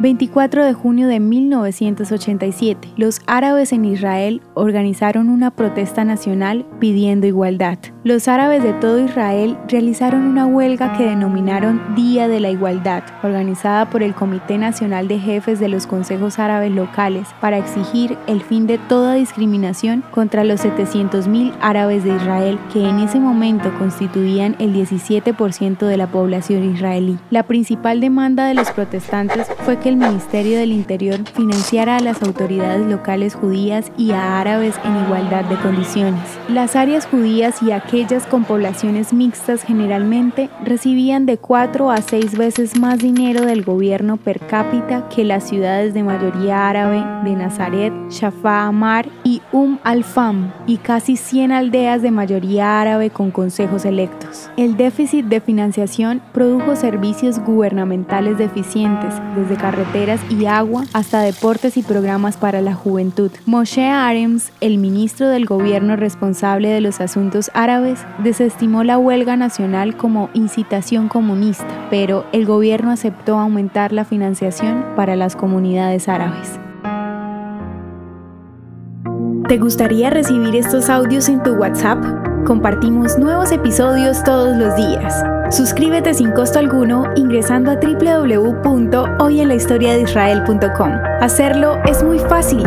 24 de junio de 1987, los árabes en Israel organizaron una protesta nacional pidiendo igualdad. Los árabes de todo Israel realizaron una huelga que denominaron Día de la Igualdad, organizada por el Comité Nacional de Jefes de los Consejos Árabes Locales, para exigir el fin de toda discriminación contra los 700.000 árabes de Israel, que en ese momento constituían el 17% de la población israelí. La principal demanda de los protestantes fue que el Ministerio del Interior financiara a las autoridades locales judías y a árabes en igualdad de condiciones. Las áreas judías y aquellas con poblaciones mixtas generalmente recibían de 4 a 6 veces más dinero del gobierno per cápita que las ciudades de mayoría árabe de Nazaret, Shafá Amar y Um al-Fam y casi 100 aldeas de mayoría árabe con consejos electos. El déficit de financiación produjo servicios gubernamentales deficientes, desde carreteras y agua hasta deportes y programas para la juventud. Moshe Arems, el ministro del gobierno de los asuntos árabes, desestimó la huelga nacional como incitación comunista, pero el gobierno aceptó aumentar la financiación para las comunidades árabes. ¿Te gustaría recibir estos audios en tu WhatsApp? Compartimos nuevos episodios todos los días. Suscríbete sin costo alguno ingresando a www.hoyenlahistoriadeisrael.com. Hacerlo es muy fácil.